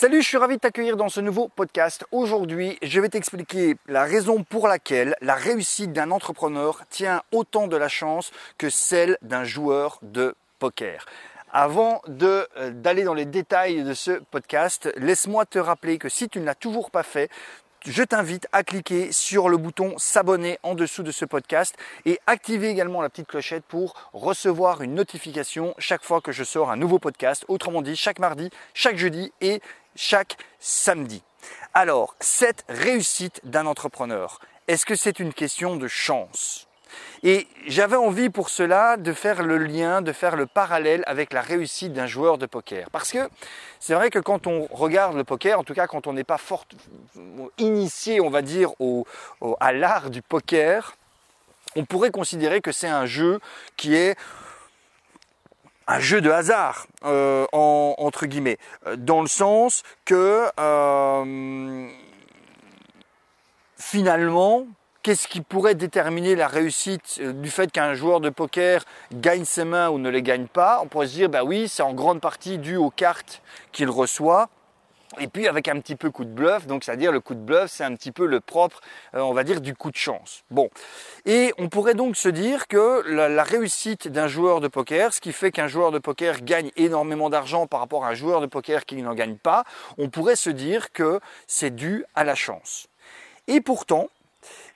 Salut, je suis ravi de t'accueillir dans ce nouveau podcast. Aujourd'hui, je vais t'expliquer la raison pour laquelle la réussite d'un entrepreneur tient autant de la chance que celle d'un joueur de poker. Avant euh, d'aller dans les détails de ce podcast, laisse-moi te rappeler que si tu ne l'as toujours pas fait, je t'invite à cliquer sur le bouton s'abonner en dessous de ce podcast et activer également la petite clochette pour recevoir une notification chaque fois que je sors un nouveau podcast, autrement dit chaque mardi, chaque jeudi et chaque samedi. Alors, cette réussite d'un entrepreneur, est-ce que c'est une question de chance? Et j'avais envie pour cela de faire le lien, de faire le parallèle avec la réussite d'un joueur de poker. Parce que c'est vrai que quand on regarde le poker, en tout cas quand on n'est pas fort initié, on va dire, à l'art du poker, on pourrait considérer que c'est un jeu qui est un jeu de hasard, euh, entre guillemets, dans le sens que euh, finalement, Qu'est-ce qui pourrait déterminer la réussite euh, du fait qu'un joueur de poker gagne ses mains ou ne les gagne pas? On pourrait se dire, bah oui, c'est en grande partie dû aux cartes qu'il reçoit. Et puis avec un petit peu coup de bluff, donc c'est-à-dire le coup de bluff, c'est un petit peu le propre, euh, on va dire, du coup de chance. Bon, et on pourrait donc se dire que la, la réussite d'un joueur de poker, ce qui fait qu'un joueur de poker gagne énormément d'argent par rapport à un joueur de poker qui n'en gagne pas, on pourrait se dire que c'est dû à la chance. Et pourtant,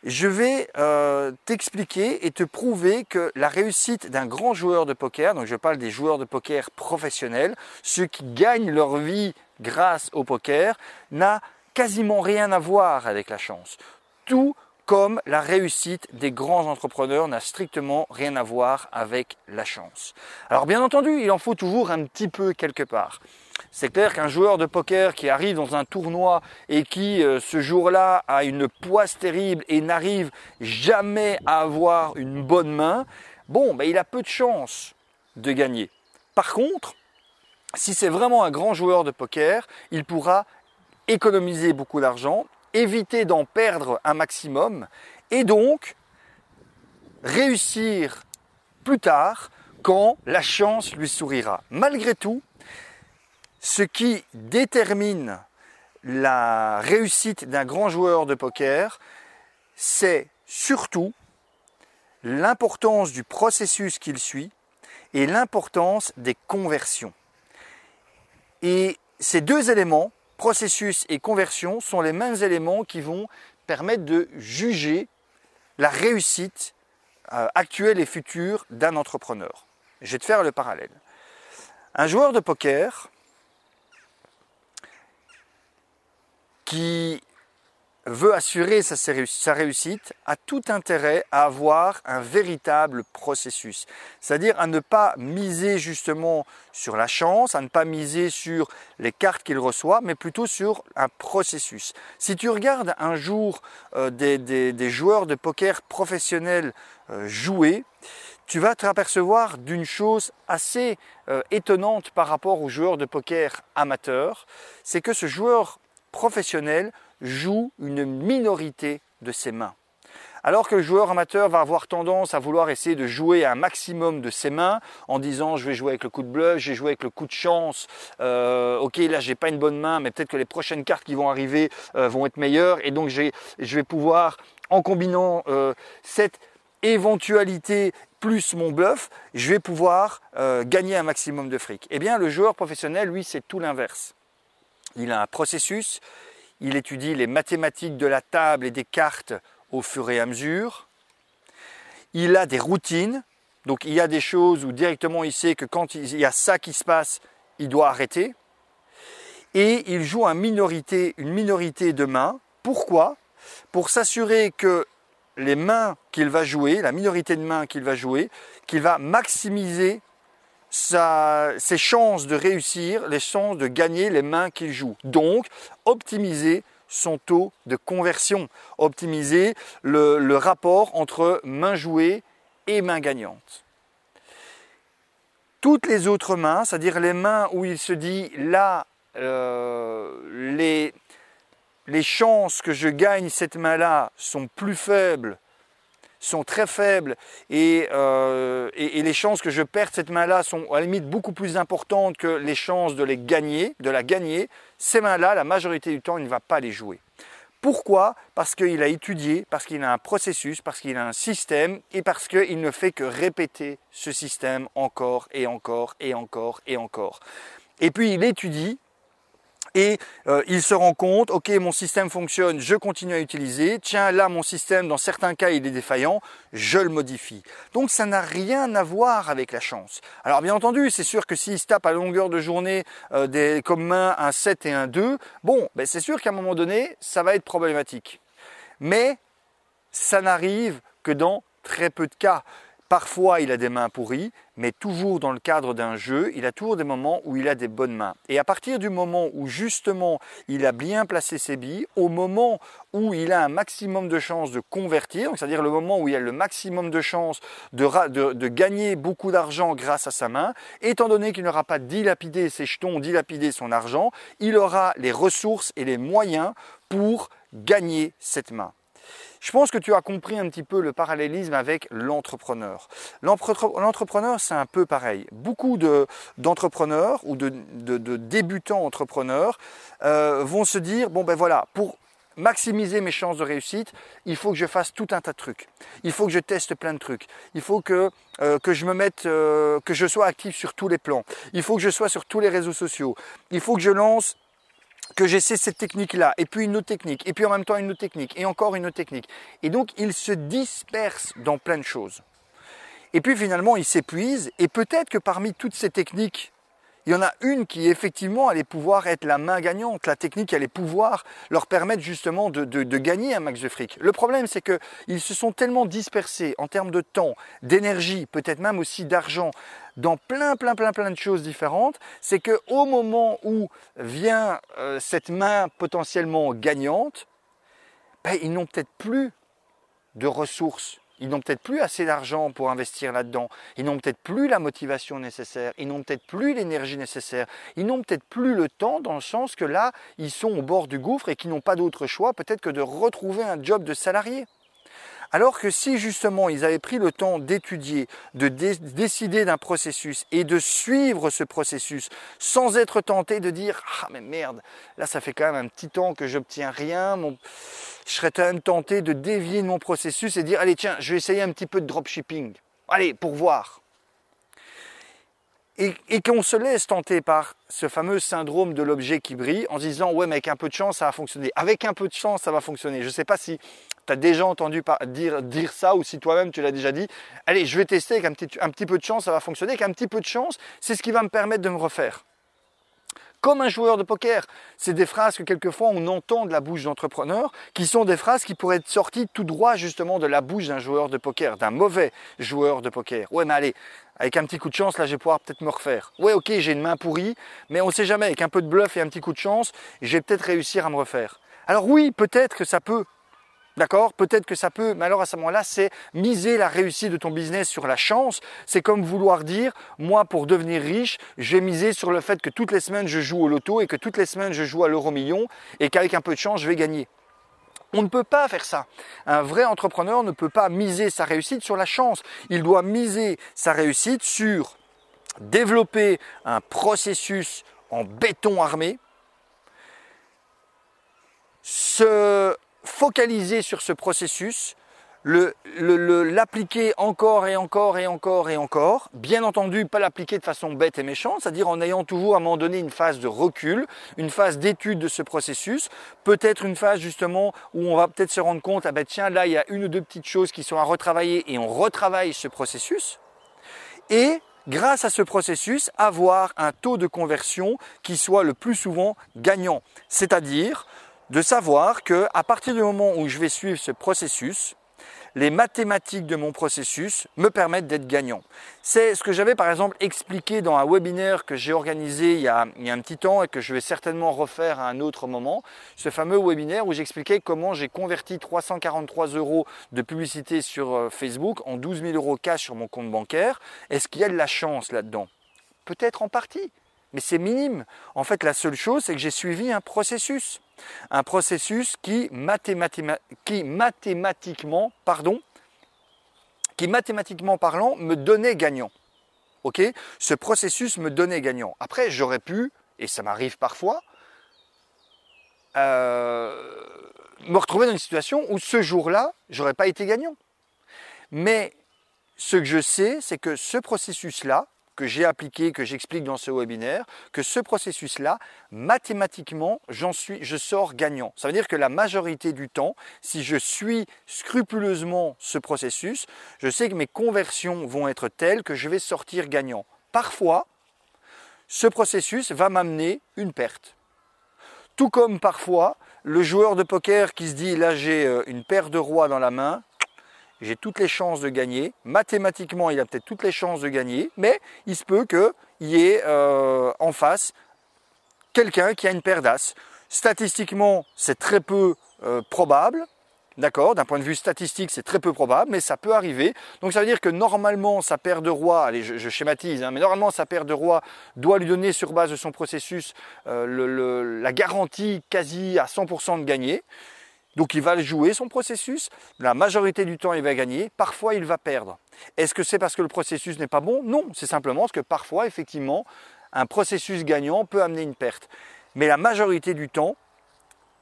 je vais euh, t'expliquer et te prouver que la réussite d'un grand joueur de poker, donc je parle des joueurs de poker professionnels, ceux qui gagnent leur vie grâce au poker, n'a quasiment rien à voir avec la chance. Tout comme la réussite des grands entrepreneurs n'a strictement rien à voir avec la chance. Alors bien entendu, il en faut toujours un petit peu quelque part. C'est clair qu'un joueur de poker qui arrive dans un tournoi et qui euh, ce jour-là a une poisse terrible et n'arrive jamais à avoir une bonne main, bon, ben, il a peu de chances de gagner. Par contre, si c'est vraiment un grand joueur de poker, il pourra économiser beaucoup d'argent, éviter d'en perdre un maximum et donc réussir plus tard quand la chance lui sourira. Malgré tout, ce qui détermine la réussite d'un grand joueur de poker, c'est surtout l'importance du processus qu'il suit et l'importance des conversions. Et ces deux éléments, processus et conversion, sont les mêmes éléments qui vont permettre de juger la réussite euh, actuelle et future d'un entrepreneur. Je vais te faire le parallèle. Un joueur de poker qui veut assurer sa réussite a tout intérêt à avoir un véritable processus. C'est-à-dire à ne pas miser justement sur la chance, à ne pas miser sur les cartes qu'il reçoit, mais plutôt sur un processus. Si tu regardes un jour euh, des, joueurs de poker professionnels euh, jouer, tu vas te apercevoir d'une chose assez euh, étonnante par rapport aux joueurs de poker amateurs, c'est que ce joueur professionnel joue une minorité de ses mains. Alors que le joueur amateur va avoir tendance à vouloir essayer de jouer un maximum de ses mains en disant je vais jouer avec le coup de bluff, j'ai joué avec le coup de chance, euh, ok là j'ai pas une bonne main mais peut-être que les prochaines cartes qui vont arriver euh, vont être meilleures et donc je vais pouvoir en combinant euh, cette éventualité plus mon bluff, je vais pouvoir gagner un maximum de fric. Eh bien le joueur professionnel lui c'est tout l'inverse. Il a un processus, il étudie les mathématiques de la table et des cartes au fur et à mesure. Il a des routines, donc il y a des choses où directement il sait que quand il y a ça qui se passe, il doit arrêter. Et il joue une minorité, une minorité de mains. Pourquoi? Pour s'assurer que les mains qu'il va jouer, la minorité de mains qu'il va jouer, qu'il va maximiser ses chances de réussir, les chances de gagner les mains qu'il joue. Donc, optimiser son taux de conversion, optimiser le, rapport entre main jouée et main gagnante. Toutes les autres mains, c'est-à-dire les mains où il se dit là, euh, les, les chances que je gagne cette main-là sont plus faibles sont très faibles et, euh, et, les chances que je perde cette main-là sont à la limite beaucoup plus importantes que les chances de les gagner, de la gagner, ces mains-là, la majorité du temps, il ne va pas les jouer. Pourquoi? Parce qu'il a étudié, parce qu'il a un processus, parce qu'il a un système et parce qu'il ne fait que répéter ce système encore et encore et encore et encore. Et puis il étudie et euh, il se rend compte, ok, mon système fonctionne, je continue à utiliser, tiens, là, mon système, dans certains cas, il est défaillant, je le modifie. Donc ça n'a rien à voir avec la chance. Alors bien entendu, c'est sûr que s'il se tape à longueur de journée euh, des, comme main un 7 et un 2, bon, ben c'est sûr qu'à un moment donné, ça va être problématique. Mais ça n'arrive que dans très peu de cas. Parfois, il a des mains pourries, mais toujours dans le cadre d'un jeu, il a toujours des moments où il a des bonnes mains. Et à partir du moment où justement il a bien placé ses billes, au moment où il a un maximum de chances de convertir, c'est-à-dire le moment où il a le maximum de chances de, gagner beaucoup d'argent grâce à sa main, étant donné qu'il n'aura pas dilapidé ses jetons, dilapidé son argent, il aura les ressources et les moyens pour gagner cette main. Je pense que tu as compris un petit peu le parallélisme avec l'entrepreneur. L'entrepreneur, c'est un peu pareil. Beaucoup d'entrepreneurs ou de, débutants entrepreneurs euh, vont se dire, bon ben voilà, pour maximiser mes chances de réussite, il faut que je fasse tout un tas de trucs. Il faut que je teste plein de trucs. Il faut que, euh, je me mette, euh, que je sois actif sur tous les plans. Il faut que je sois sur tous les réseaux sociaux. Il faut que je lance que j'essaie cette technique-là, et puis une autre technique, et puis en même temps une autre technique, et encore une autre technique. Et donc, il se disperse dans plein de choses. Et puis finalement, il s'épuise, et peut-être que parmi toutes ces techniques il y en a une qui effectivement allait pouvoir être la main gagnante, la technique allait pouvoir leur permettre justement de, gagner un max de fric. Le problème c'est qu'ils se sont tellement dispersés en termes de temps, d'énergie, peut-être même aussi d'argent, dans plein plein plein plein de choses différentes, c'est qu'au moment où vient euh, cette main potentiellement gagnante, ben, ils n'ont peut-être plus de ressources ils n'ont peut-être plus assez d'argent pour investir là-dedans. Ils n'ont peut-être plus la motivation nécessaire. Ils n'ont peut-être plus l'énergie nécessaire. Ils n'ont peut-être plus le temps dans le sens que là, ils sont au bord du gouffre et qu'ils n'ont pas d'autre choix peut-être que de retrouver un job de salarié. Alors que si justement ils avaient pris le temps d'étudier, de décider d'un processus et de suivre ce processus sans être tenté de dire ah mais merde, là ça fait quand même un petit temps que j'obtiens rien, je serais quand même tenté de dévier mon processus et dire allez tiens, je vais essayer un petit peu de dropshipping. Allez, pour voir et, qu'on se laisse tenter par ce fameux syndrome de l'objet qui brille en se disant ouais mais avec un peu de chance ça va fonctionner. Avec un peu de chance ça va fonctionner. Je ne sais pas si tu as déjà entendu dire, ça ou si toi-même tu l'as déjà dit. Allez je vais tester avec un petit, un petit peu de chance ça va fonctionner. Avec un petit peu de chance c'est ce qui va me permettre de me refaire comme un joueur de poker. C'est des phrases que quelquefois on entend de la bouche d'entrepreneurs, qui sont des phrases qui pourraient être sorties tout droit justement de la bouche d'un joueur de poker, d'un mauvais joueur de poker. Ouais mais allez, avec un petit coup de chance, là je vais pouvoir peut-être me refaire. Ouais ok, j'ai une main pourrie, mais on ne sait jamais, avec un peu de bluff et un petit coup de chance, je vais peut-être réussir à me refaire. Alors oui, peut-être que ça peut, D'accord? Peut-être que ça peut, mais alors à ce moment-là, c'est miser la réussite de ton business sur la chance. C'est comme vouloir dire, moi, pour devenir riche, je vais miser sur le fait que toutes les semaines, je joue au loto et que toutes les semaines, je joue à l'euro million et qu'avec un peu de chance, je vais gagner. On ne peut pas faire ça. Un vrai entrepreneur ne peut pas miser sa réussite sur la chance. Il doit miser sa réussite sur développer un processus en béton armé, se focaliser sur ce processus, l'appliquer encore et encore et encore et encore. Bien entendu, pas l'appliquer de façon bête et méchante, c'est-à-dire en ayant toujours à un moment donné une phase de recul, une phase d'étude de ce processus, peut-être une phase justement où on va peut-être se rendre compte, ah ben tiens, là il y a une ou deux petites choses qui sont à retravailler et on retravaille ce processus. Et grâce à ce processus, avoir un taux de conversion qui soit le plus souvent gagnant. C'est-à-dire de savoir que à partir du moment où je vais suivre ce processus, les mathématiques de mon processus me permettent d'être gagnant. C'est ce que j'avais par exemple expliqué dans un webinaire que j'ai organisé il y, a, un petit temps et que je vais certainement refaire à un autre moment. Ce fameux webinaire où j'expliquais comment j'ai converti 343 euros de publicité sur euh, Facebook en 12 000 euros cash sur mon compte bancaire. Est-ce qu'il y a de la chance là-dedans? Peut-être en partie, mais c'est minime. En fait, la seule chose, c'est que j'ai suivi un processus. Un processus qui, mathématiquement, pardon, qui mathématiquement parlant me donnait gagnant. Ok? Ce processus me donnait gagnant. Après, j'aurais pu, et ça m'arrive parfois, euh, me retrouver dans une situation où ce jour-là, j'aurais pas été gagnant. Mais ce que je sais, c'est que ce processus-là, que j'ai appliqué, que j'explique dans ce webinaire, que ce processus-là, mathématiquement, je sors gagnant. Ça veut dire que la majorité du temps, si je suis scrupuleusement ce processus, je sais que mes conversions vont être telles que je vais sortir gagnant. Parfois, ce processus va m'amener une perte. Tout comme parfois, le joueur de poker qui se dit là j'ai euh, une paire de rois dans la main, j'ai toutes les chances de gagner. Mathématiquement, il a peut-être toutes les chances de gagner, mais il se peut qu'il y ait euh, en face quelqu'un qui a une paire d'as. Statistiquement, c'est très peu euh, probable. D'accord? D'un point de vue statistique, c'est très peu probable, mais ça peut arriver. Donc ça veut dire que normalement, sa paire de roi, allez, je, schématise, hein, mais normalement, sa paire de roi doit lui donner sur base de son processus euh, la garantie quasi à 100% de gagner. Donc il va jouer son processus, la majorité du temps il va gagner, parfois il va perdre. Est-ce que c'est parce que le processus n'est pas bon? Non, c'est simplement parce que parfois effectivement un processus gagnant peut amener une perte. Mais la majorité du temps,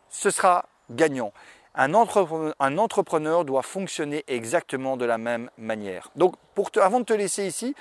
ce sera gagnant. Un entrepreneur, doit fonctionner exactement de la même manière. Donc avant de te laisser ici,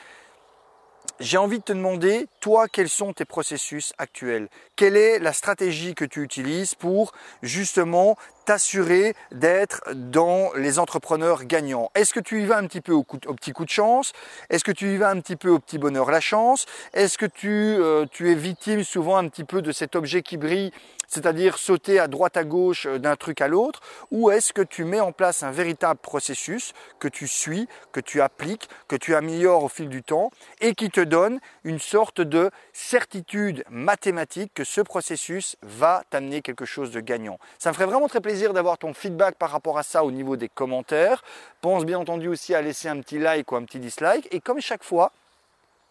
j'ai envie de te demander, toi, quels sont tes processus actuels? Quelle est la stratégie que tu utilises pour justement t'assurer d'être dans les entrepreneurs gagnants. Est-ce que tu y vas un petit peu au, petit coup de chance? Est-ce que tu y vas un petit peu au petit bonheur la chance? Est-ce que tu, euh, tu es victime souvent un petit peu de cet objet qui brille c'est-à-dire sauter à droite à gauche euh, d'un truc à l'autre, ou est-ce que tu mets en place un véritable processus que tu suis, que tu appliques, que tu améliores au fil du temps et qui te donne une sorte de certitude mathématique que ce processus va t'amener quelque chose de gagnant? Ça me ferait vraiment très plaisir d'avoir ton feedback par rapport à ça au niveau des commentaires. Pense bien entendu aussi à laisser un petit like ou un petit dislike et comme chaque fois,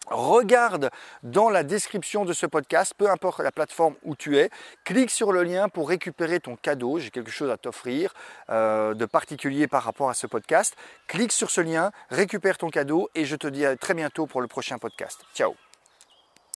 Regarde dans la description de ce podcast, peu importe la plateforme où tu es, clique sur le lien pour récupérer ton cadeau. J'ai quelque chose à t'offrir euh, de particulier par rapport à ce podcast. Clique sur ce lien, récupère ton cadeau et je te dis à très bientôt pour le prochain podcast. Ciao